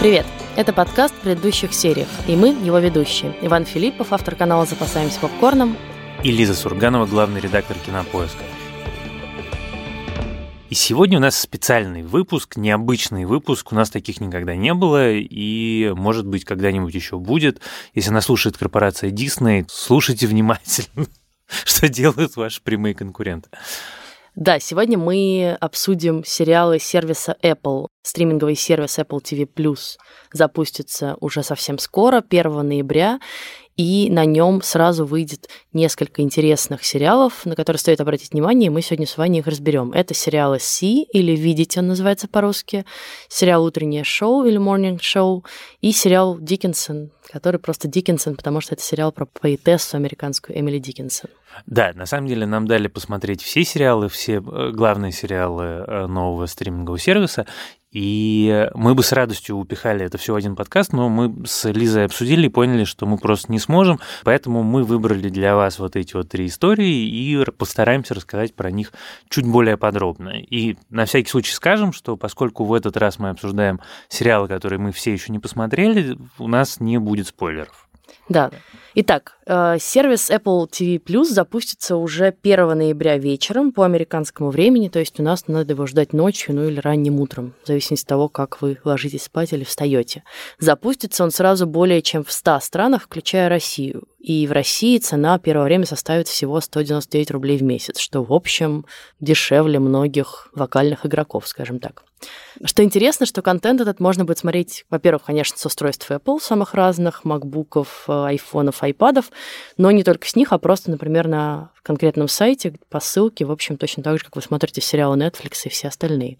Привет! Это подкаст в предыдущих сериях, и мы его ведущие. Иван Филиппов, автор канала «Запасаемся попкорном». И Лиза Сурганова, главный редактор «Кинопоиска». И сегодня у нас специальный выпуск, необычный выпуск. У нас таких никогда не было, и, может быть, когда-нибудь еще будет. Если нас слушает корпорация Disney, слушайте внимательно, что делают ваши прямые конкуренты. Да, сегодня мы обсудим сериалы сервиса Apple. Стриминговый сервис Apple TV Plus запустится уже совсем скоро, 1 ноября, и на нем сразу выйдет несколько интересных сериалов, на которые стоит обратить внимание, и мы сегодня с вами их разберем. Это сериалы «Си» или «Видеть» он называется по-русски, сериал «Утреннее шоу» или «Morning Show» и сериал «Диккенсон», который просто Диккенсон, потому что это сериал про поэтессу американскую Эмили Диккенсон. Да, на самом деле нам дали посмотреть все сериалы, все э, главные сериалы э, нового стримингового сервиса, и мы бы с радостью упихали это все в один подкаст, но мы с Лизой обсудили и поняли, что мы просто не сможем, поэтому мы выбрали для вас вот эти вот три истории и постараемся рассказать про них чуть более подробно. И на всякий случай скажем, что поскольку в этот раз мы обсуждаем сериалы, которые мы все еще не посмотрели, у нас не будет спойлеров. Да. Итак, э, сервис Apple TV Plus запустится уже 1 ноября вечером по американскому времени, то есть у нас надо его ждать ночью, ну или ранним утром, в зависимости от того, как вы ложитесь спать или встаете. Запустится он сразу более чем в 100 странах, включая Россию. И в России цена первое время составит всего 199 рублей в месяц, что, в общем, дешевле многих вокальных игроков, скажем так. Что интересно, что контент этот можно будет смотреть, во-первых, конечно, с устройств Apple, самых разных, макбуков, айфонов, айпадов, но не только с них, а просто, например, на конкретном сайте по ссылке, в общем, точно так же, как вы смотрите сериалы Netflix и все остальные.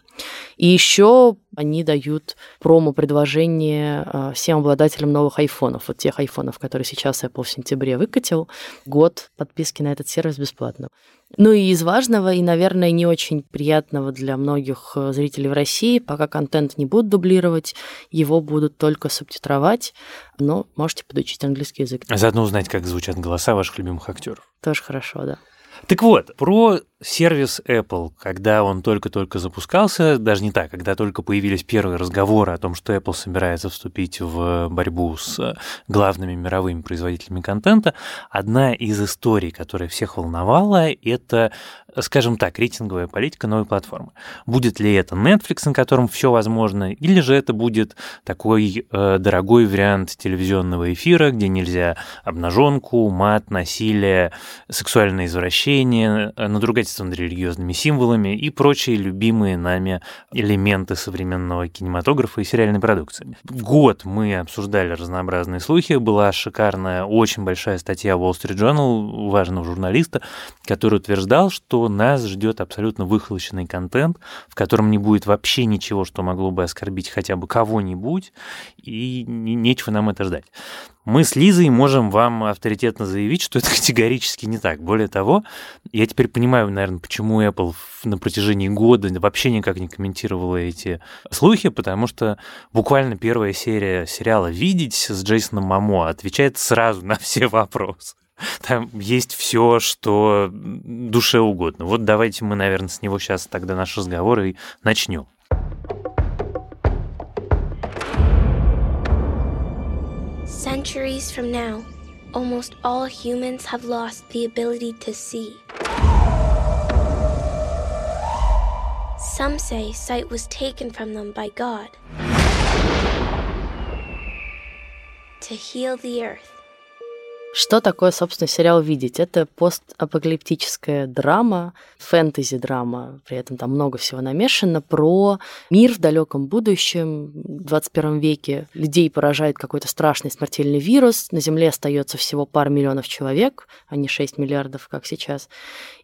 И еще они дают промо-предложение а, всем обладателям новых айфонов, вот тех айфонов, которые сейчас Apple в сентябре выкатил, год подписки на этот сервис бесплатно. Ну и из важного и, наверное, не очень приятного для многих э, зрителей в России, пока контент не будут дублировать, его будут только субтитровать, но можете подучить английский язык. А заодно узнать, как звучат голоса ваших любимых актеров. Тоже хорошо, да. Так вот, про сервис Apple, когда он только-только запускался, даже не так, когда только появились первые разговоры о том, что Apple собирается вступить в борьбу с главными мировыми производителями контента, одна из историй, которая всех волновала, это, скажем так, рейтинговая политика новой платформы. Будет ли это Netflix, на котором все возможно, или же это будет такой э, дорогой вариант телевизионного эфира, где нельзя обнаженку, мат, насилие, сексуальное извращение, э, надругать ругательство над религиозными символами и прочие любимые нами элементы современного кинематографа и сериальной продукции. Год мы обсуждали разнообразные слухи, была шикарная, очень большая статья Wall Street Journal важного журналиста, который утверждал, что нас ждет абсолютно выхолощенный контент, в котором не будет вообще ничего, что могло бы оскорбить хотя бы кого-нибудь, и нечего нам это ждать. Мы с Лизой можем вам авторитетно заявить, что это категорически не так. Более того, я теперь понимаю, наверное, почему Apple на протяжении года вообще никак не комментировала эти слухи, потому что буквально первая серия сериала «Видеть» с Джейсоном Мамо отвечает сразу на все вопросы. Там есть все, что душе угодно. Вот давайте мы, наверное, с него сейчас тогда наш разговор и начнем. Centuries from now, almost all humans have lost the ability to see. Some say sight was taken from them by God to heal the earth. Что такое, собственно, сериал «Видеть»? Это постапокалиптическая драма, фэнтези-драма, при этом там много всего намешано, про мир в далеком будущем, в 21 веке. Людей поражает какой-то страшный смертельный вирус, на Земле остается всего пара миллионов человек, а не 6 миллиардов, как сейчас.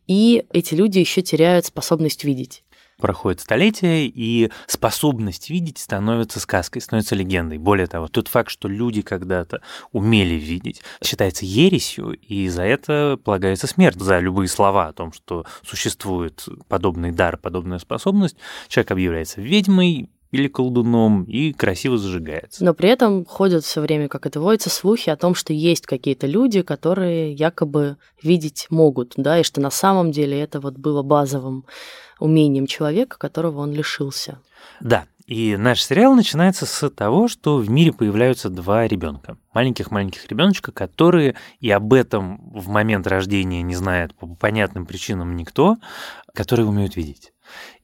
И эти люди еще теряют способность видеть проходит столетия, и способность видеть становится сказкой, становится легендой. Более того, тот факт, что люди когда-то умели видеть, считается ересью, и за это полагается смерть. За любые слова о том, что существует подобный дар, подобная способность, человек объявляется ведьмой, или колдуном и красиво зажигается. Но при этом ходят все время, как это водится, слухи о том, что есть какие-то люди, которые якобы видеть могут, да, и что на самом деле это вот было базовым умением человека, которого он лишился. Да, И наш сериал начинается с того, что в мире появляются два ребенка. Маленьких-маленьких ребеночка, которые и об этом в момент рождения не знает по понятным причинам никто, которые умеют видеть.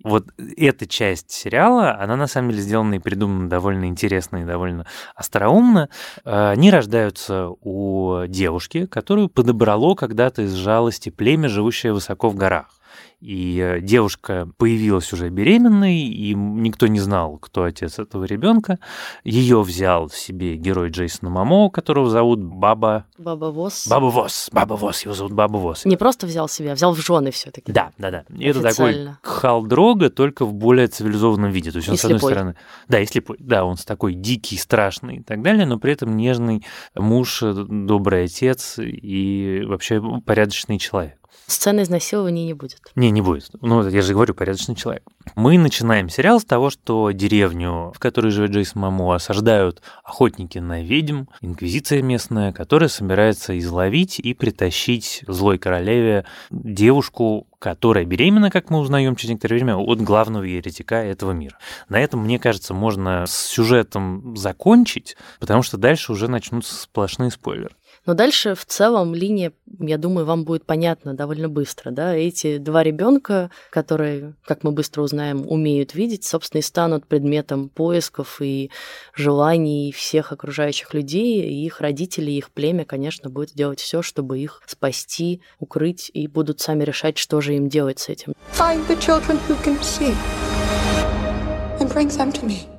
Вот эта часть сериала, она на самом деле сделана и придумана довольно интересно и довольно остроумно. Они рождаются у девушки, которую подобрало когда-то из жалости племя, живущее высоко в горах и э, девушка появилась уже беременной, и никто не знал, кто отец этого ребенка. Ее взял в себе герой Джейсона Мамо, которого зовут Баба... Баба Вос. Баба Вос. Баба Вос. Его зовут Баба Вос. Не просто взял себя, взял в жены все таки Да, да, да. И это такой Халдрога, только в более цивилизованном виде. То есть он, и с одной стороны... Да, и слепой. Да, он такой дикий, страшный и так далее, но при этом нежный муж, э, добрый отец и вообще порядочный человек. Сцены изнасилования не будет. Не, не будет. Ну, я же говорю, порядочный человек. Мы начинаем сериал с того, что деревню, в которой живет Джейсон Мамо, осаждают охотники на ведьм, инквизиция местная, которая собирается изловить и притащить злой королеве девушку, которая беременна, как мы узнаем через некоторое время, от главного еретика этого мира. На этом, мне кажется, можно с сюжетом закончить, потому что дальше уже начнутся сплошные спойлеры. Но дальше в целом линия, я думаю, вам будет понятна довольно быстро. Да? Эти два ребенка, которые, как мы быстро узнаем, умеют видеть, собственно, и станут предметом поисков и желаний всех окружающих людей. И их родители, их племя, конечно, будет делать все, чтобы их спасти, укрыть, и будут сами решать, что же им делать с этим. Find the children who can see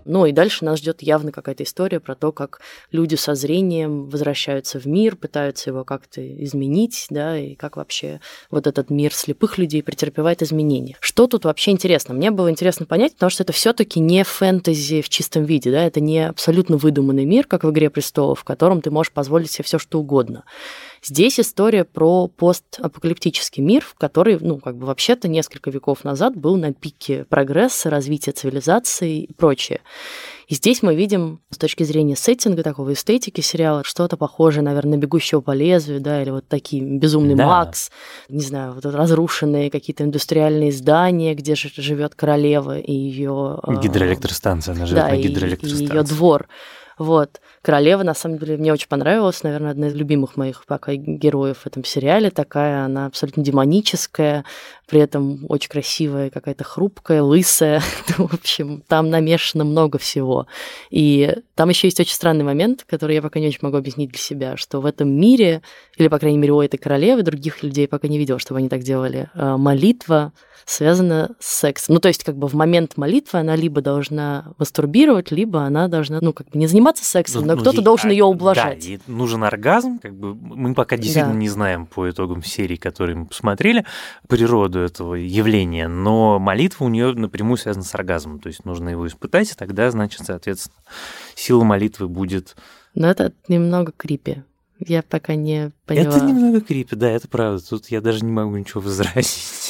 Ну и дальше нас ждет явно какая-то история про то, как люди со зрением возвращаются в мир, пытаются его как-то изменить, да, и как вообще вот этот мир слепых людей претерпевает изменения. Что тут вообще интересно? Мне было интересно понять, потому что это все-таки не фэнтези в чистом виде, да, это не абсолютно выдуманный мир, как в «Игре престолов», в котором ты можешь позволить себе все что угодно. Здесь история про постапокалиптический мир, в который, ну, как бы вообще-то несколько веков назад был на пике прогресса, развития цивилизации и прочее. И здесь мы видим с точки зрения сеттинга, такого эстетики сериала, что-то похожее, наверное, на «Бегущего по лезвию», да, или вот такие «Безумный да. Макс», не знаю, вот разрушенные какие-то индустриальные здания, где живет королева и ее... А, гидроэлектростанция, она живет да, на гидроэлектростанции. И ее двор. Вот. Королева, на самом деле, мне очень понравилась, наверное, одна из любимых моих пока героев в этом сериале. Такая она абсолютно демоническая, при этом очень красивая, какая-то хрупкая, лысая. в общем, там намешано много всего. И там еще есть очень странный момент, который я пока не очень могу объяснить для себя, что в этом мире, или, по крайней мере, у этой королевы, других людей пока не видел, чтобы они так делали, э, молитва связана с сексом. Ну, то есть, как бы в момент молитвы она либо должна мастурбировать, либо она должна, ну, как бы не заниматься сексом, ну, но ну, кто-то должен а, ее ублажать. Да, ей нужен оргазм, как бы мы пока действительно да. не знаем по итогам серии, которые мы посмотрели, природу этого явления, но молитва у нее напрямую связана с оргазмом, то есть нужно его испытать, и тогда, значит, соответственно, сила молитвы будет... Но это немного крипи. Я пока не поняла. Это немного крипи, да, это правда. Тут я даже не могу ничего возразить.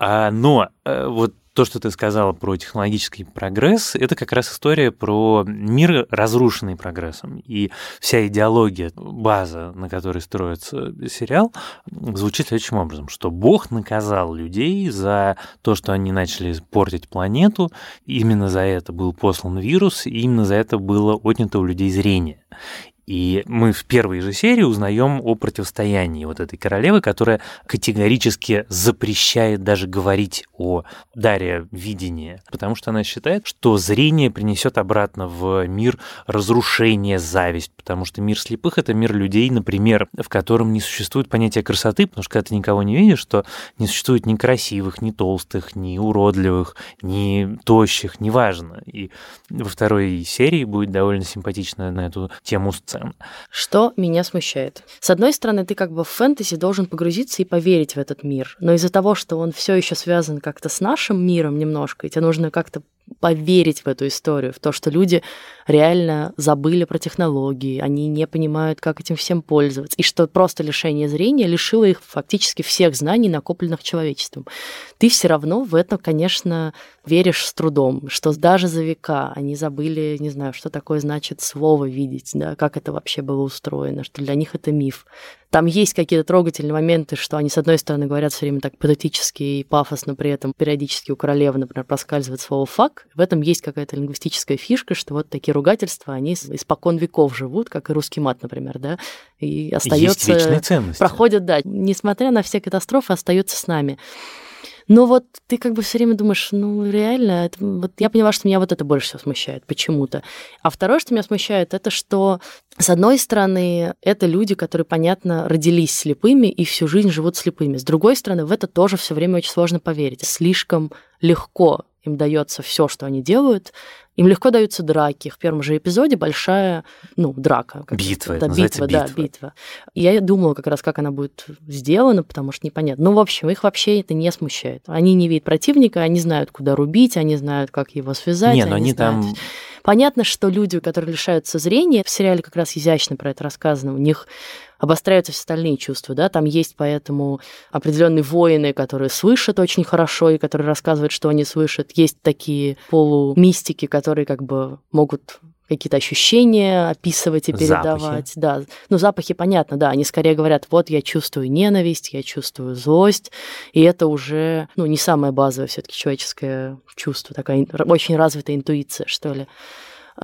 А, но э, вот то, что ты сказала про технологический прогресс, это как раз история про мир, разрушенный прогрессом. И вся идеология, база, на которой строится сериал, звучит следующим образом, что Бог наказал людей за то, что они начали портить планету, именно за это был послан вирус, и именно за это было отнято у людей зрение. И мы в первой же серии узнаем о противостоянии вот этой королевы, которая категорически запрещает даже говорить о даре видения, потому что она считает, что зрение принесет обратно в мир разрушение, зависть, потому что мир слепых — это мир людей, например, в котором не существует понятия красоты, потому что когда ты никого не видишь, то не существует ни красивых, ни толстых, ни уродливых, ни тощих, неважно. И во второй серии будет довольно симпатично на эту тему сцен. Что меня смущает? С одной стороны, ты как бы в фэнтези должен погрузиться и поверить в этот мир, но из-за того, что он все еще связан как-то с нашим миром немножко, и тебе нужно как-то поверить в эту историю, в то, что люди реально забыли про технологии, они не понимают, как этим всем пользоваться, и что просто лишение зрения лишило их фактически всех знаний, накопленных человечеством. Ты все равно в это, конечно, веришь с трудом, что даже за века они забыли, не знаю, что такое значит слово видеть, да, как это вообще было устроено, что для них это миф, там есть какие-то трогательные моменты, что они, с одной стороны, говорят все время так патетически и пафосно, при этом периодически у королевы, например, проскальзывает слово «фак». В этом есть какая-то лингвистическая фишка, что вот такие ругательства, они испокон веков живут, как и русский мат, например, да, и остается... Есть вечные ценности. Проходят, да, несмотря на все катастрофы, остается с нами. Но вот ты как бы все время думаешь, ну реально, это, вот я поняла, что меня вот это больше всего смущает почему-то. А второе, что меня смущает, это что, с одной стороны, это люди, которые, понятно, родились слепыми и всю жизнь живут слепыми. С другой стороны, в это тоже все время очень сложно поверить. Слишком легко им дается все, что они делают, им легко даются драки. В первом же эпизоде большая, ну, драка. Битва, да, битва, битва, да, битва. я думала как раз, как она будет сделана, потому что непонятно. Ну, в общем, их вообще это не смущает. Они не видят противника, они знают, куда рубить, они знают, как его связать. Не, но они, они знают... там... Понятно, что люди, которые лишаются зрения, в сериале как раз изящно про это рассказано, у них обостряются все остальные чувства, да, там есть поэтому определенные воины, которые слышат очень хорошо и которые рассказывают, что они слышат. Есть такие полумистики, которые как бы могут какие-то ощущения описывать и передавать. Запахи. Да. Ну, запахи, понятно, да. Они скорее говорят, вот я чувствую ненависть, я чувствую злость, и это уже, ну, не самое базовое все таки человеческое чувство, такая очень развитая интуиция, что ли.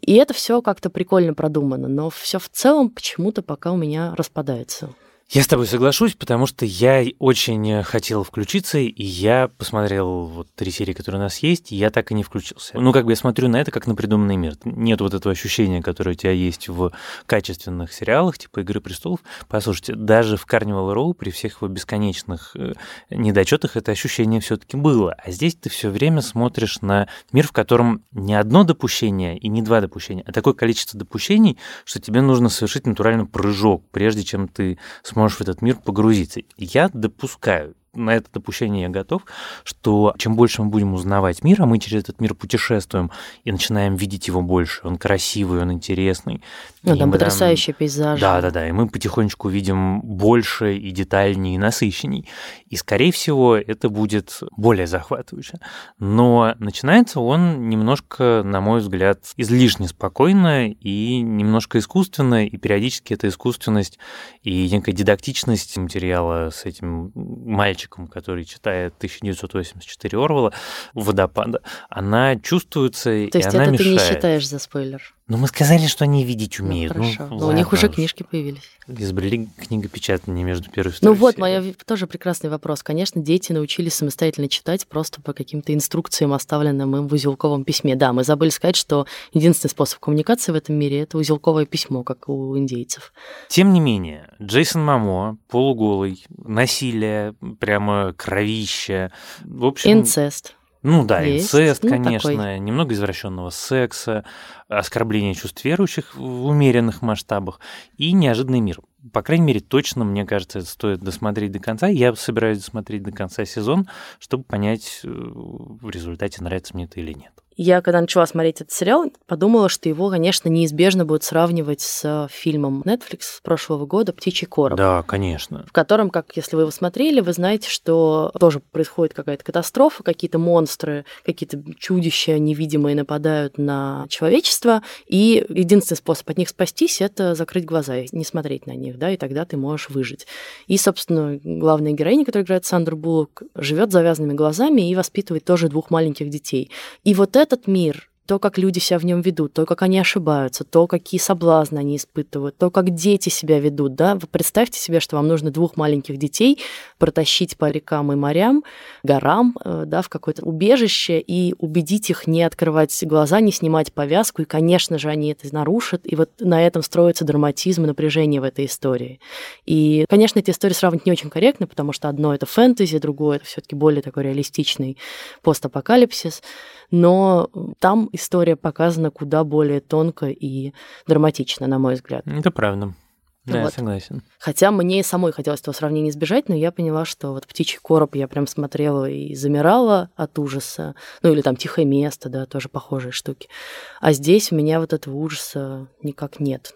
И это все как-то прикольно продумано, но все в целом почему-то пока у меня распадается. Я с тобой соглашусь, потому что я очень хотел включиться, и я посмотрел вот три серии, которые у нас есть, и я так и не включился. Ну, как бы я смотрю на это как на придуманный мир. Нет вот этого ощущения, которое у тебя есть в качественных сериалах, типа «Игры престолов». Послушайте, даже в Carnival Row при всех его бесконечных э, недочетах это ощущение все таки было. А здесь ты все время смотришь на мир, в котором не одно допущение и не два допущения, а такое количество допущений, что тебе нужно совершить натуральный прыжок, прежде чем ты сможешь в этот мир погрузиться. Я допускаю, на это допущение я готов, что чем больше мы будем узнавать мир, а мы через этот мир путешествуем и начинаем видеть его больше, он красивый, он интересный. Ну, там потрясающие там... пейзажи. Да, да, да, и мы потихонечку видим больше и детальнее, и насыщенней. И, скорее всего, это будет более захватывающе. Но начинается он немножко, на мой взгляд, излишне спокойно и немножко искусственно, и периодически эта искусственность и некая дидактичность материала с этим мальчиком мальчиком, который читает 1984 Орвала «Водопада», она чувствуется, То есть и она это мешает. ты не считаешь за спойлер? Ну, мы сказали, что они видеть Ну, умеют. Ну, хорошо. Но у них уже книжки появились. Изобрели книгопечатание между первой и Ну второй вот, серией. мой тоже прекрасный вопрос. Конечно, дети научились самостоятельно читать просто по каким-то инструкциям, оставленным им в узелковом письме. Да, мы забыли сказать, что единственный способ коммуникации в этом мире — это узелковое письмо, как у индейцев. Тем не менее, Джейсон Мамо, полуголый, насилие, прямо кровище. В общем, Инцест. Ну да, Есть. инцест, Ну, конечно, такой. немного извращенного секса, оскорбление чувств верующих в умеренных масштабах и неожиданный мир. По крайней мере, точно, мне кажется, это стоит досмотреть до конца. Я собираюсь досмотреть до конца сезон, чтобы понять, э, в результате нравится мне это или нет. Я, когда начала смотреть этот сериал, подумала, что его, конечно, неизбежно будут сравнивать с фильмом Netflix с прошлого года «Птичий короб». Да, конечно. в котором, как если вы его смотрели, вы знаете, что тоже происходит какая-то катастрофа, какие-то монстры, какие-то чудища невидимые нападают на человечество, и единственный способ от них спастись — это закрыть глаза и не смотреть на них, да, и тогда ты можешь выжить. И, собственно, главная героиня, которая играет Сандра Буллок, живет завязанными глазами и воспитывает тоже двух маленьких детей. И вот этот мир, то, как люди себя в нем ведут, то, как они ошибаются, то, какие соблазны они испытывают, то, как дети себя ведут, да, вы представьте себе, что вам нужно двух маленьких детей протащить по рекам и морям, горам, э, да, в какое-то убежище и убедить их не открывать глаза, не снимать повязку, и, конечно же, они это нарушат, и вот на этом строится драматизм и напряжение в этой истории. И, конечно, эти истории сравнивать не очень корректно, потому что одно это фэнтези, другое это все таки более такой реалистичный постапокалипсис, но там история показана куда более тонко и драматично, на мой взгляд. Это правда. Да, я Вот. согласен. Хотя мне самой хотелось этого сравнения избежать, но я поняла, что вот «Птичий короб» я прям смотрела и замирала от ужаса. Ну или там «Тихое место», да, тоже похожие штуки. А здесь у меня вот этого ужаса никак нет.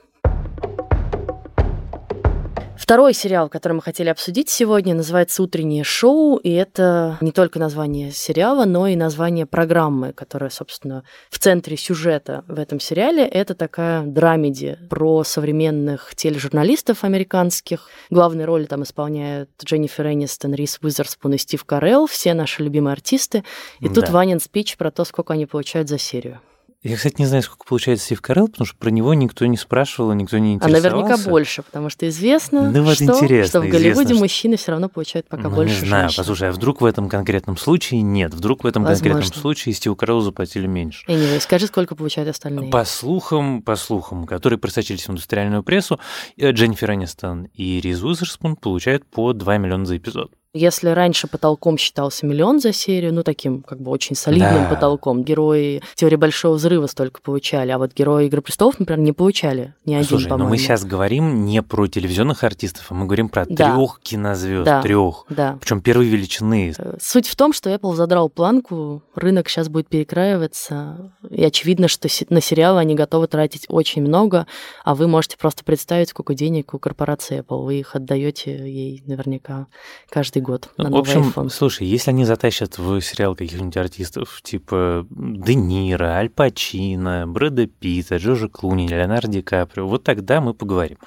Второй сериал, который мы хотели обсудить сегодня, называется «Утреннее шоу», и это не только название сериала, но и название программы, которая, собственно, в центре сюжета в этом сериале. Это такая драмеди про современных тележурналистов американских. Главные роли там исполняют Дженнифер Энистон, Рис Уизерспун и Стив Карелл, все наши любимые артисты. И да. тут Ванин спич про то, сколько они получают за серию. Я, кстати, не знаю, сколько получает Стив Карелл, потому что про него никто не спрашивал, никто не интересовался. А наверняка больше, потому что известно, ну, вот что, интересно, что в Голливуде известно, мужчины все равно получают пока ну, больше не знаю, женщин. послушай, а вдруг в этом конкретном случае нет? Вдруг в этом Возможно. конкретном случае Стиву Кареллу заплатили меньше? Anyway, скажи, сколько получают остальные? По слухам, по слухам, которые просочились в индустриальную прессу, э, Дженнифер Энистон и Риз Уизерспун получают по 2 миллиона за эпизод. Если раньше потолком считался миллион за серию, ну, таким как бы очень солидным да. потолком, герои теории Большого Взрыва столько получали, а вот герои Игры Престолов, например, не получали ни один, Слушай, по-моему. но мы сейчас говорим не про телевизионных артистов, а мы говорим про да. трех кинозвезд, да. трех, да. причем первой величины. Э, суть в том, что Apple задрал планку, рынок сейчас будет перекраиваться, и очевидно, что на сериалы они готовы тратить очень много, а вы можете просто представить, сколько денег у корпорации Apple, вы их отдаете ей наверняка каждый каждый год на В общем, iPhone. слушай, если они затащат в сериал каких-нибудь артистов, типа Де Ниро, Аль Пачино, Брэда Питта, Джорджа Клуни, Леонардо Ди Каприо, вот тогда мы поговорим.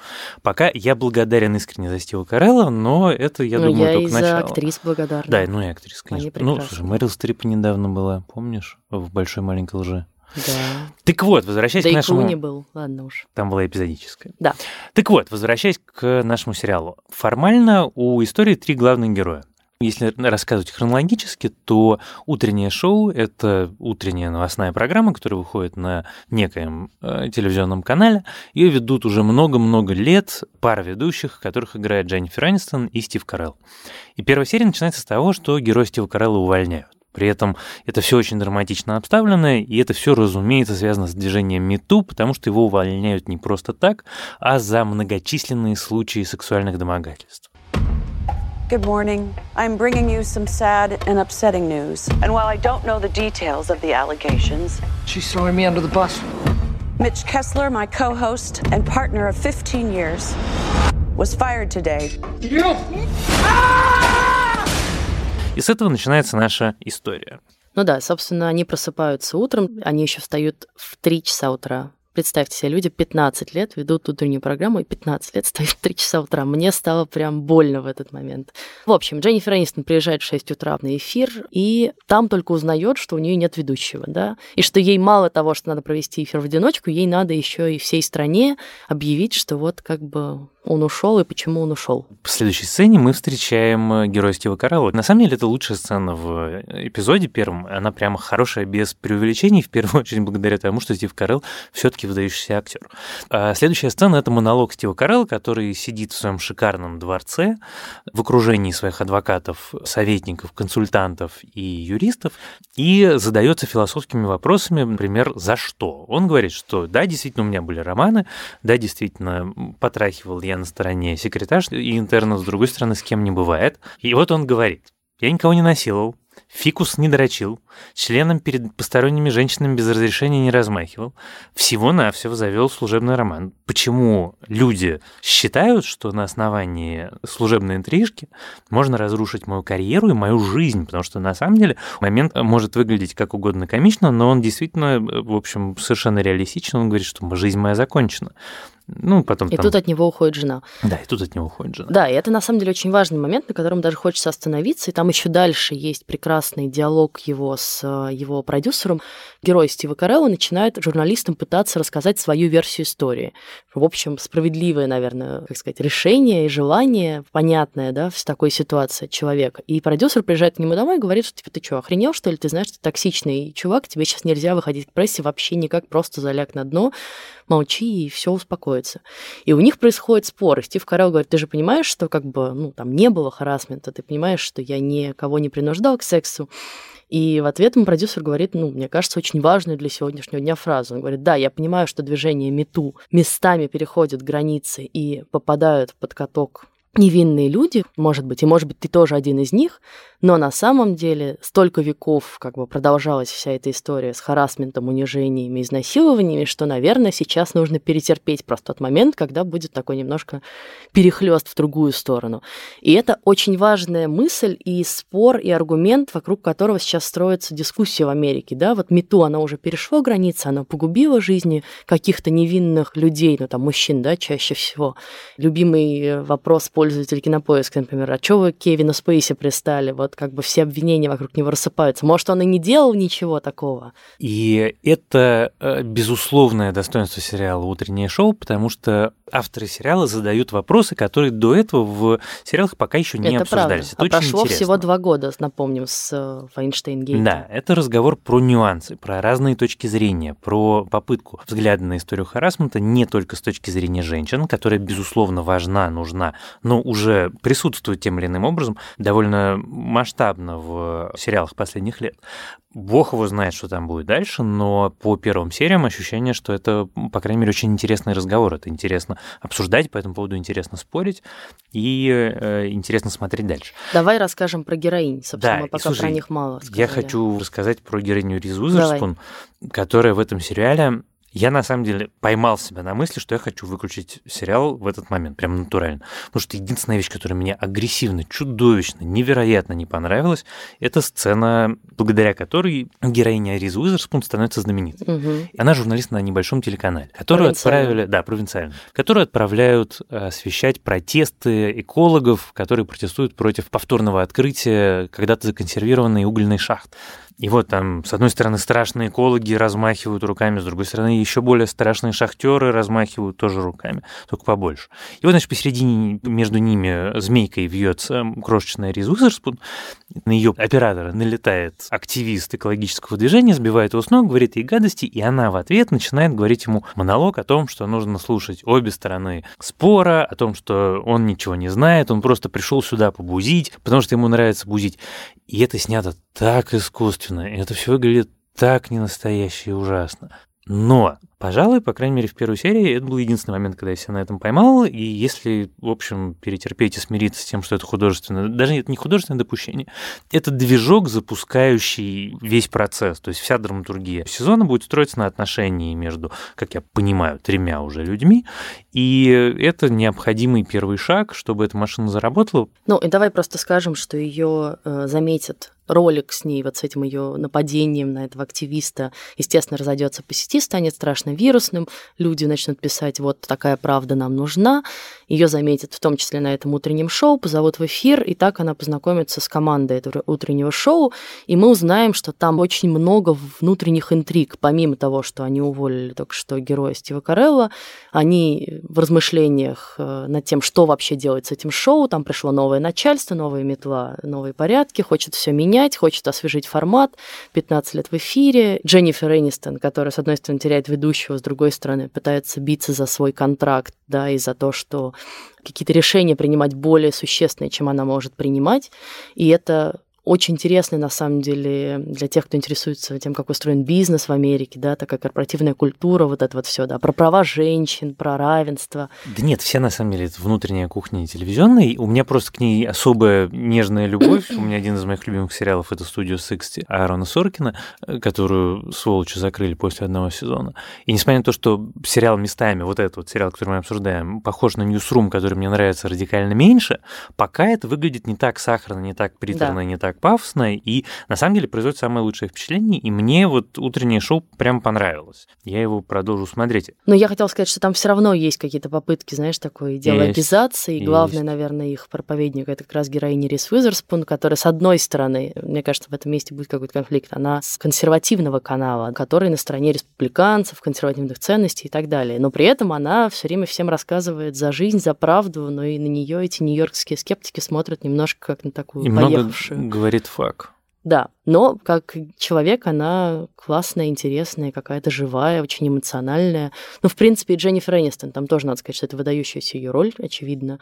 Пока я благодарен искренне за Стива Карелла, но это, я ну, думаю, я только и начало. за актрис благодарна. Да, ну и актрис, конечно. Ну, слушай, Мэрил Стрип недавно была, помнишь, в «Большой маленькой лжи»? Да. Так вот, возвращаясь да к нашему... И был, ладно уж. Там была эпизодическая. Да. Так вот, возвращаясь к нашему сериалу. Формально у истории три главных героя. Если рассказывать хронологически, то утреннее шоу — это утренняя новостная программа, которая выходит на некоем э, телевизионном канале. Ее ведут уже много-много лет пара ведущих, которых играет Дженнифер Анистон и Стив Карелл. И первая серия начинается с того, что герой Стива Карелла увольняют. При этом это все очень драматично обставлено, и это все, разумеется, связано с движением МИТУ, потому что его увольняют не просто так, а за многочисленные случаи сексуальных домогательств. Good morning. I'm bringing you some sad and upsetting news. And while I don't know the details of the allegations, she's throwing me under the bus. Mitch Kessler, my co host and partner of 15 years, was fired today. You! И с этого начинается наша история. Ну да, собственно, они просыпаются утром, они еще встают в 3 часа утра. Представьте себе, люди 15 лет ведут утреннюю программу, и 15 лет стоит в 3 часа утра. Мне стало прям больно в этот момент. В общем, Дженнифер Энистон приезжает в 6 утра на эфир, и там только узнает, что у нее нет ведущего, да, и что ей мало того, что надо провести эфир в одиночку, ей надо еще и всей стране объявить, что вот как бы он ушел и почему он ушел. В следующей сцене мы встречаем э, героя Стива Карелла. На самом деле это лучшая сцена в э, эпизоде первом. Она прямо хорошая, без преувеличений, в первую очередь благодаря тому, что Стив Карелл все-таки выдающийся актер. А следующая сцена это монолог Стива Карелла, который сидит в своем шикарном дворце в окружении своих адвокатов, советников, консультантов и юристов и задается философскими вопросами, например, за что. Он говорит, что да, действительно, у меня были романы, да, действительно, потрахивал я на стороне секретарш и интернов, с другой стороны, с кем не бывает. И вот он говорит, я никого не насиловал, фикус не дрочил, членом перед посторонними женщинами без разрешения не размахивал, всего-навсего завел служебный роман. Почему люди считают, что на основании служебной интрижки можно разрушить мою карьеру и мою жизнь? Потому что на самом деле момент может выглядеть как угодно комично, но он действительно, в общем, совершенно реалистичен. Он говорит, что жизнь моя закончена. Ну, потом и там... тут от него уходит жена. Да, и тут от него уходит жена. Да, и это на самом деле очень важный момент, на котором даже хочется остановиться. И там еще дальше есть прекрасный диалог его с э, его продюсером. Герой Стива Карелла начинает журналистам пытаться рассказать свою версию истории. В общем, справедливое, наверное, как сказать, решение и желание, понятное, да, в такой ситуации человека. И продюсер приезжает к нему домой и говорит, что типа, ты что, охренел, что ли? Ты знаешь, что ты токсичный чувак, тебе сейчас нельзя выходить к прессе вообще никак, просто заляг на дно, молчи, и все успокоится. И у них происходит спор. И Стив Карелл говорит, ты же понимаешь, что как бы, ну, там не было харасмента, ты понимаешь, что я никого не принуждал к сексу. И в ответ ему продюсер говорит, ну, мне кажется, очень важную для сегодняшнего дня фразу. Он говорит, да, я понимаю, что движение МИТУ местами переходит границы и попадают под каток невинные люди, может быть, и может быть, ты тоже один из них, Но на самом деле столько веков как бы продолжалась вся эта история с харасментом, унижениями, изнасилованиями, что, наверное, сейчас нужно перетерпеть просто тот момент, когда будет такой немножко перехлест в другую сторону. И это очень важная мысль и спор, и аргумент, вокруг которого сейчас строится дискуссия в Америке. Да? Вот мету, она уже перешло границы, она погубила жизни каких-то невинных людей, ну там мужчин, да, чаще всего. Любимый вопрос пользователя Кинопоиска, например, а что вы Кевина Спейси пристали? Вот как бы все обвинения вокруг него рассыпаются. Может, он и не делал ничего такого. И это э, безусловное достоинство сериала «Утреннее шоу», потому что авторы сериала задают вопросы, которые до этого в сериалах пока еще не это обсуждались. Правда. Это а прошло интересно. всего два года, напомним, с Файнштейн-гейтом. Да, это разговор про нюансы, про разные точки зрения, про попытку взгляда на историю харасмента не только с точки зрения женщин, которая, безусловно, важна, нужна, но уже присутствует тем или иным образом довольно масштабно в сериалах последних лет. Бог его знает, что там будет дальше, но по первым сериям ощущение, что это, по крайней мере, очень интересный разговор. Это интересно обсуждать, по этому поводу интересно спорить и э, интересно смотреть дальше. Давай расскажем про героинь, собственно, да, мы пока слушай, про них мало сказали. Я хочу рассказать про героиню Риз Узерспун, которая в этом сериале я на самом деле поймал себя на мысли, что я хочу выключить сериал в этот момент, прям натурально. Потому что единственная вещь, которая мне агрессивно, чудовищно, невероятно не понравилась, это сцена, благодаря которой героиня Риз Уизерспун становится знаменитой. Угу. Она журналист на небольшом телеканале, которую отправили, да, провинциально, которую отправляют э, освещать протесты экологов, которые протестуют против повторного открытия когда-то законсервированной угольной шахты. И вот там, с одной стороны, страшные экологи размахивают руками, с другой стороны, еще более страшные шахтеры размахивают тоже руками, только побольше. И вот, значит, посередине между ними змейкой вьется крошечная Риз Уизерспун, на ее оператора налетает активист экологического движения, сбивает его с ног, говорит ей гадости, и она в ответ начинает говорить ему монолог о том, что нужно слушать обе стороны спора, о том, что он ничего не знает, он просто пришел сюда побузить, потому что ему нравится бузить. И это снято так искусственно, и это все выглядит так ненастояще и ужасно. Но Пожалуй, по крайней мере, в первой серии это был единственный момент, когда я себя на этом поймал, и если, в общем, перетерпеть и смириться с тем, что это художественное, даже это не художественное допущение, это движок, запускающий весь процесс, то есть вся драматургия сезона будет строиться на отношении между, как я понимаю, тремя уже людьми, и это необходимый первый шаг, чтобы эта машина заработала. Ну, и давай просто скажем, что ее э, заметят ролик с ней, вот с этим ее нападением на этого активиста, естественно, разойдется по сети, станет страшно вирусным, люди начнут писать, вот такая правда нам нужна, ее заметят в том числе на этом утреннем шоу, позовут в эфир, и так она познакомится с командой этого утреннего шоу, и мы узнаем, что там очень много внутренних интриг, помимо того, что они уволили только что героя Стива Карелла, они в размышлениях э, над тем, что вообще делать с этим шоу, там пришло новое начальство, новая метла, новые порядки, хочет все менять, хочет освежить формат, 15 лет в эфире. Дженнифер Энистон, которая, с одной стороны, теряет ведущую будущего, с другой стороны, пытается биться за свой контракт, да, и за то, что какие-то решения принимать более существенные, чем она может принимать. И это очень интересный, на самом деле, для тех, кто интересуется тем, как устроен бизнес в Америке, да, такая корпоративная культура, вот это вот все, да, про права женщин, про равенство. Да нет, все, на самом деле, это внутренняя кухня телевизионная. У меня просто к ней особая нежная любовь. У меня один из моих любимых сериалов – это «Студио 60» Аарона Соркина, которую, сволочи, закрыли после одного сезона. И несмотря на то, что сериал местами, вот этот вот сериал, который мы обсуждаем, похож на «Ньюсрум», который мне нравится радикально меньше, пока это выглядит не так сахарно, не так приторно, да. не так так пафосно, и на самом деле производит самое лучшее впечатление, и мне вот утреннее шоу прям понравилось. Я его продолжу смотреть. Но я хотела сказать, что там все равно есть какие-то попытки, знаешь, такой идеологизации, и главное, наверное, их проповедник, это как раз героиня Рис Уизерспун, которая, с одной стороны, мне кажется, в этом месте будет какой-то конфликт, она с консервативного канала, который на стороне республиканцев, консервативных ценностей и так далее, но при этом она все время всем рассказывает за жизнь, за правду, но и на нее эти нью-йоркские скептики смотрят немножко как на такую и поехавшую. Много говорит фак. Да, но как человек она классная, интересная, какая-то живая, очень эмоциональная. Ну, в принципе, и Дженнифер Энистон, там тоже надо сказать, что это выдающаяся ее роль, очевидно.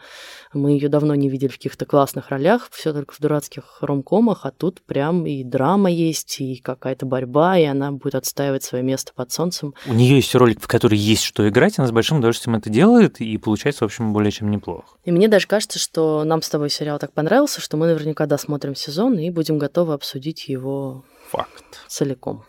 Мы ее давно не видели в каких-то классных ролях, все только в дурацких ромкомах, а тут прям и драма есть, и какая-то борьба, и она будет отстаивать свое место под солнцем. У нее есть ролик, в которой есть что играть, она с большим удовольствием это делает, и получается, в общем, более чем неплохо. И мне даже кажется, что нам с тобой сериал так понравился, что мы наверняка досмотрим сезон и будем готовы обсудить его Факт. целиком.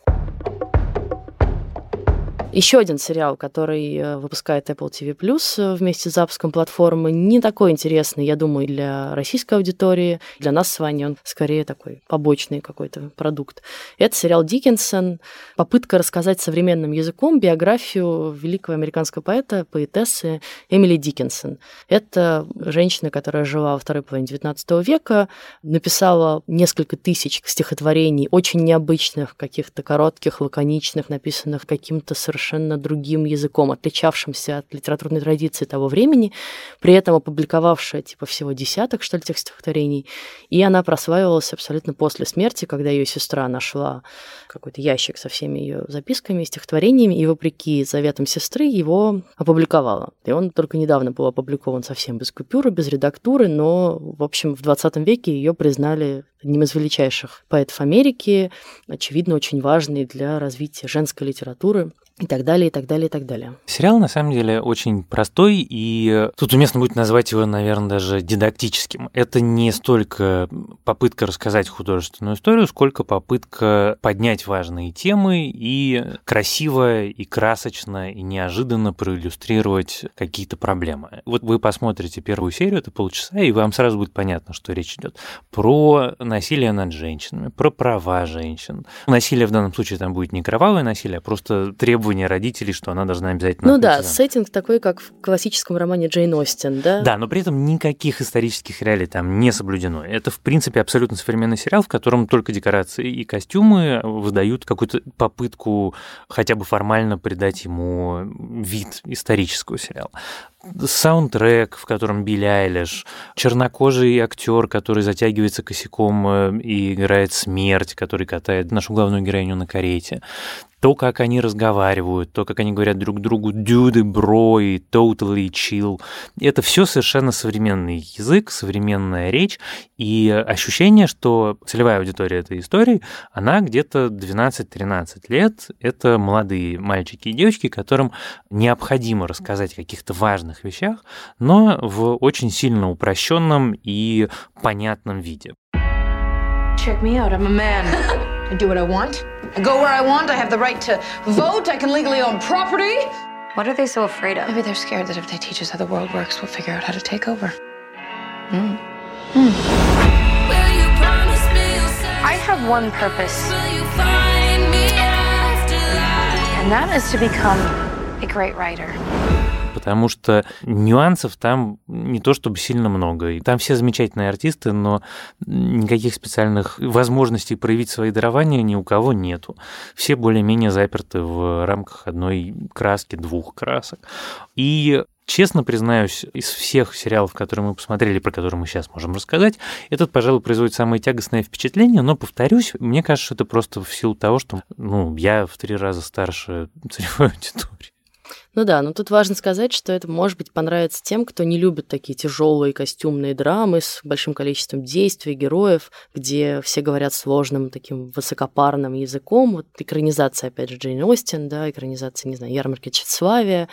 Еще один сериал, который э, выпускает Apple TV Plus э, вместе с запуском платформы, не такой интересный, я думаю, для российской аудитории. Для нас с вами он скорее такой побочный какой-то продукт. Это сериал Диккенсон. Попытка рассказать современным языком биографию великого американского поэта, поэтессы Эмили Диккенсон. Это женщина, которая жила во второй половине XIX века, написала несколько тысяч стихотворений, очень необычных, каких-то коротких, лаконичных, написанных каким-то совершенно совершенно другим языком, отличавшимся от литературной традиции того времени, при этом опубликовавшая типа всего десяток, что ли, тех стихотворений. И она прославилась абсолютно после смерти, когда ее сестра нашла какой-то ящик со всеми ее записками и стихотворениями, и вопреки заветам сестры его опубликовала. И он только недавно был опубликован совсем без купюры, без редактуры, но, в общем, в 20 веке ее признали одним из величайших поэтов Америки, очевидно, очень важный для развития женской литературы и так далее, и так далее, и так далее. Сериал, на самом деле, очень простой, и тут уместно будет назвать его, наверное, даже дидактическим. Это не столько попытка рассказать художественную историю, сколько попытка поднять важные темы и красиво, и красочно, и неожиданно проиллюстрировать какие-то проблемы. Вот вы посмотрите первую серию, это полчаса, и вам сразу будет понятно, что речь идет про насилие над женщинами, про права женщин. Насилие в данном случае там будет не кровавое насилие, а просто требование требования родителей, что она должна обязательно... Ну да, сеттинг такой, как в классическом романе Джейн Остин, да? Да, но при этом никаких исторических реалий там не соблюдено. Это, в принципе, абсолютно современный сериал, в котором только декорации и костюмы выдают какую-то попытку хотя бы формально придать ему вид исторического сериала саундтрек, в котором Билли Айлиш, чернокожий актер, который затягивается косяком э, и играет смерть, который катает нашу главную героиню на карете то, как они разговаривают, то, как они говорят друг другу дюды, бро и totally chill. Это все совершенно современный язык, современная речь, и ощущение, что целевая аудитория этой истории, она где-то 12-13 лет. Это молодые мальчики и девочки, которым необходимо рассказать о каких-то важных вещах, но в очень сильно упрощенном и понятном виде. Check me out, I'm a man. I do what I want. I go where I want. I have the right to vote. I can legally own property. What are they so afraid of? Maybe they're scared that if they teach us how the world works, we'll figure out how to take over. Mm. Mm. I have one purpose. And that is to become a great writer. Потому что нюансов там не то чтобы сильно много. И там все замечательные артисты, но никаких специальных возможностей проявить свои дарования ни у кого нету. Все более-менее заперты в рамках одной краски, двух красок. И Честно признаюсь, из всех сериалов, которые мы посмотрели, про которые мы сейчас можем рассказать, этот, пожалуй, производит самое тягостное впечатление, но, повторюсь, мне кажется, что это просто в силу того, что ну, я в три раза старше целевой аудитории. Ну да, но тут важно сказать, что это, может быть, понравится тем, кто не любит такие тяжелые костюмные драмы с большим количеством действий, героев, где все говорят сложным таким высокопарным языком. Вот экранизация, опять же, Джейн Остин, да, экранизация, не знаю, Ярмарки Тщеславия,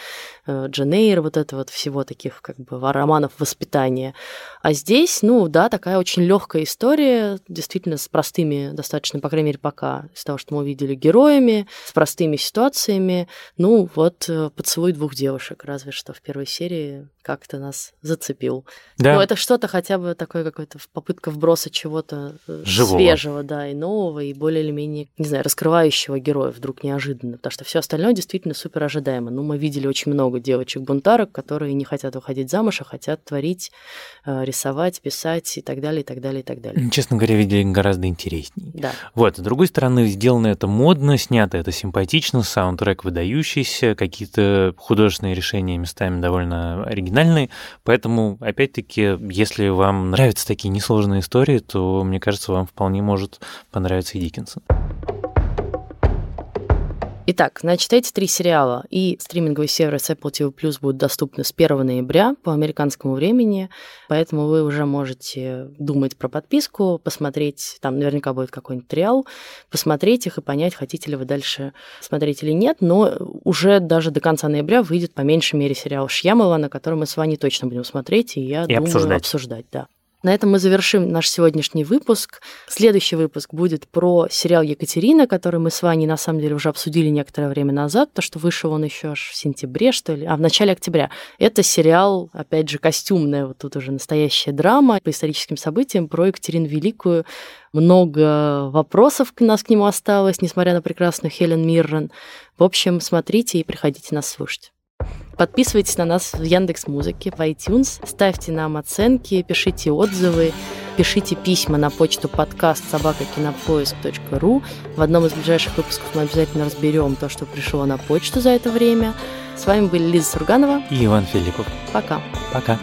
э, Джен Эйр, вот это вот всего таких как бы романов воспитания. А здесь, ну да, такая очень легкая история, действительно с простыми, достаточно, по крайней мере, пока, из того, что мы увидели, героями, с простыми ситуациями. Ну вот, э, поцелуй двух девушек, разве что в первой серии как-то нас зацепил. Да. Ну, это что-то хотя бы такое какое-то попытка вброса чего-то э, Живого. свежего, да, и нового, и более или менее, не знаю, раскрывающего героя вдруг неожиданно, потому что все остальное действительно супер ожидаемо. Ну, мы видели очень много девочек-бунтарок, которые не хотят выходить замуж, а хотят творить, э, рисовать, писать и так далее, и так далее, и так далее. Честно говоря, видели гораздо интереснее. Да. Вот, с другой стороны, сделано это модно, снято это симпатично, саундтрек выдающийся, какие-то художественные решения местами довольно оригинальные. Поэтому, опять-таки, если вам нравятся такие несложные истории, то, мне кажется, вам вполне может понравиться и Диккенсон. Итак, значит, эти три сериала и стриминговый сервис Apple TV Plus будут доступны с 1 ноября по американскому времени, поэтому вы уже можете думать про подписку, посмотреть, там наверняка будет какой-нибудь триал, посмотреть их и понять, хотите ли вы дальше смотреть или нет, но уже даже до конца ноября выйдет по меньшей мере сериал Шьямова, на который мы с вами точно будем смотреть, и я и думаю обсуждать. обсуждать, да. На этом мы завершим наш сегодняшний выпуск. Следующий выпуск будет про сериал «Екатерина», который мы с вами на самом деле уже обсудили некоторое время назад, то, что вышел он еще аж в сентябре, что ли, а в начале октября. Это сериал, опять же, костюмная, вот тут уже настоящая драма по историческим событиям про Екатерину Великую. Много вопросов у нас к нему осталось, несмотря на прекрасную Хелен Миррен. В общем, смотрите и приходите нас слушать. Подписывайтесь на нас в Яндекс Музыке, в iTunes, ставьте нам оценки, пишите отзывы, пишите письма на почту подкаст собакакинопоиск.ру. В одном из ближайших выпусков мы обязательно разберем то, что пришло на почту за это время. С вами были Лиза Сурганова и Иван Филиппов. Пока. Пока.